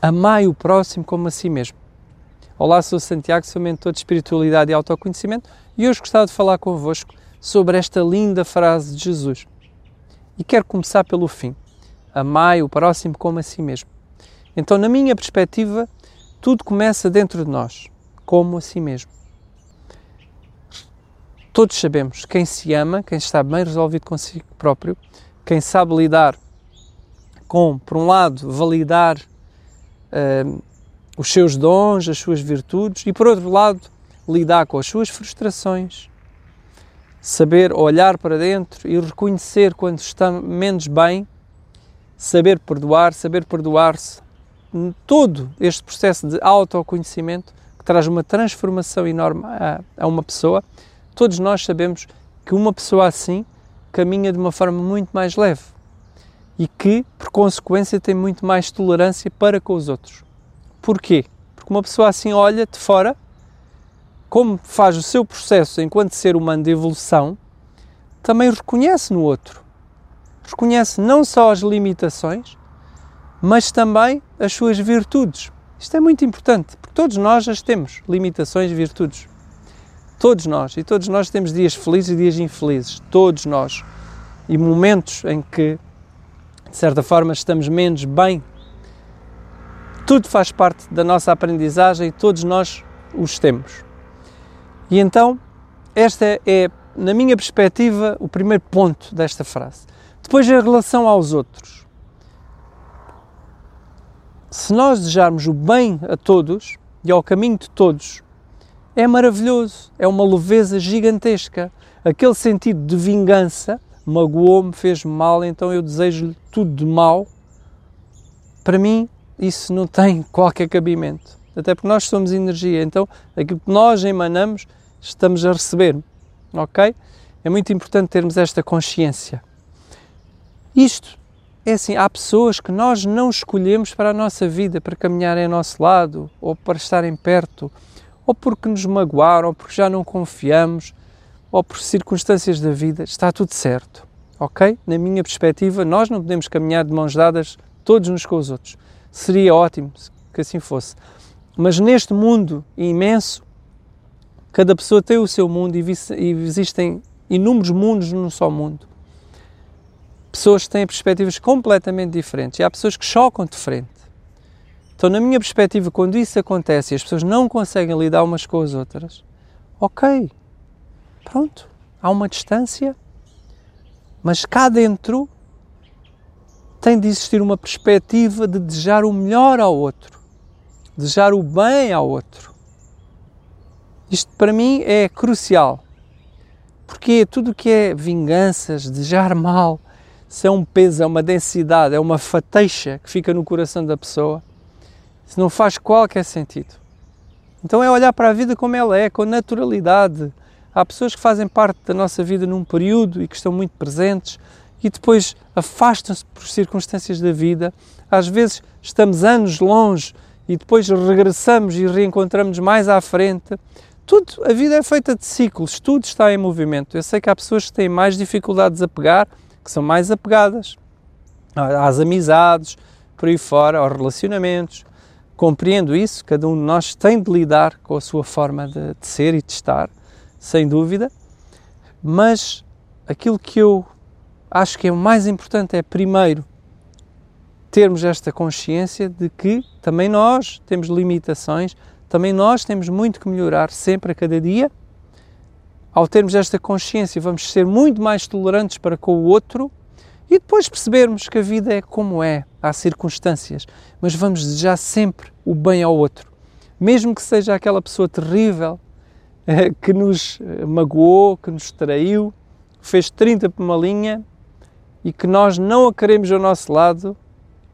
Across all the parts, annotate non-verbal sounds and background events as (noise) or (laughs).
Amai o próximo como a si mesmo. Olá, sou Santiago, sou mentor de espiritualidade e autoconhecimento e hoje gostava de falar convosco sobre esta linda frase de Jesus. E quero começar pelo fim. Amai o próximo como a si mesmo. Então, na minha perspectiva, tudo começa dentro de nós, como a si mesmo. Todos sabemos quem se ama, quem está bem resolvido consigo próprio, quem sabe lidar com, por um lado, validar uh, os seus dons, as suas virtudes e, por outro lado, lidar com as suas frustrações, saber olhar para dentro e reconhecer quando está menos bem, saber perdoar, saber perdoar-se. Todo este processo de autoconhecimento que traz uma transformação enorme a, a uma pessoa, todos nós sabemos que uma pessoa assim caminha de uma forma muito mais leve e que, por consequência, tem muito mais tolerância para com os outros. Porquê? Porque uma pessoa assim olha de fora, como faz o seu processo enquanto ser humano de evolução, também reconhece no outro. Reconhece não só as limitações, mas também as suas virtudes. Isto é muito importante, porque todos nós as temos, limitações e virtudes. Todos nós. E todos nós temos dias felizes e dias infelizes. Todos nós. E momentos em que de certa forma, estamos menos bem. Tudo faz parte da nossa aprendizagem e todos nós os temos. E então, esta é, na minha perspectiva, o primeiro ponto desta frase. Depois, em relação aos outros. Se nós desejarmos o bem a todos e ao caminho de todos, é maravilhoso, é uma leveza gigantesca. Aquele sentido de vingança magoou-me, fez-me mal, então eu desejo-lhe tudo de mal. Para mim, isso não tem (laughs) qualquer cabimento. Até porque nós somos energia, então aquilo que nós emanamos, estamos a receber. Ok? É muito importante termos esta consciência. Isto é assim: há pessoas que nós não escolhemos para a nossa vida, para caminharem ao nosso lado, ou para estarem perto, ou porque nos magoaram, ou porque já não confiamos, ou por circunstâncias da vida, está tudo certo. Ok? Na minha perspectiva, nós não podemos caminhar de mãos dadas todos uns com os outros. Seria ótimo que assim fosse. Mas neste mundo imenso, cada pessoa tem o seu mundo e existem inúmeros mundos num só mundo. Pessoas têm perspectivas completamente diferentes e há pessoas que chocam de frente. Então, na minha perspectiva, quando isso acontece e as pessoas não conseguem lidar umas com as outras, ok, Pronto, há uma distância, mas cá dentro tem de existir uma perspectiva de desejar o melhor ao outro, desejar o bem ao outro. Isto para mim é crucial, porque tudo o que é vinganças, desejar mal, se é um peso, é uma densidade, é uma fateixa que fica no coração da pessoa, isso não faz qualquer sentido. Então é olhar para a vida como ela é, com naturalidade, Há pessoas que fazem parte da nossa vida num período e que estão muito presentes e depois afastam-se por circunstâncias da vida. Às vezes estamos anos longe e depois regressamos e reencontramos mais à frente. Tudo, a vida é feita de ciclos, tudo está em movimento. Eu sei que há pessoas que têm mais dificuldades a pegar, que são mais apegadas às amizades, por aí fora, aos relacionamentos. Compreendo isso, cada um de nós tem de lidar com a sua forma de, de ser e de estar sem dúvida, mas aquilo que eu acho que é o mais importante é, primeiro, termos esta consciência de que também nós temos limitações, também nós temos muito que melhorar sempre a cada dia. Ao termos esta consciência, vamos ser muito mais tolerantes para com o outro e depois percebermos que a vida é como é, há circunstâncias, mas vamos desejar sempre o bem ao outro. Mesmo que seja aquela pessoa terrível, (laughs) que nos magoou, que nos traiu, fez 30 por uma linha e que nós não a queremos ao nosso lado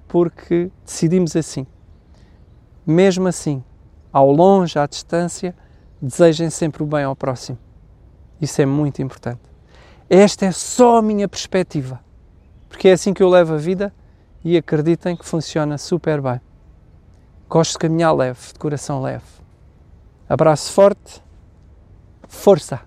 porque decidimos assim. Mesmo assim, ao longe, à distância, desejem sempre o bem ao próximo. Isso é muito importante. Esta é só a minha perspectiva, porque é assim que eu levo a vida e acreditem que funciona super bem. Gosto de caminhar leve, de coração leve. Abraço forte Forza.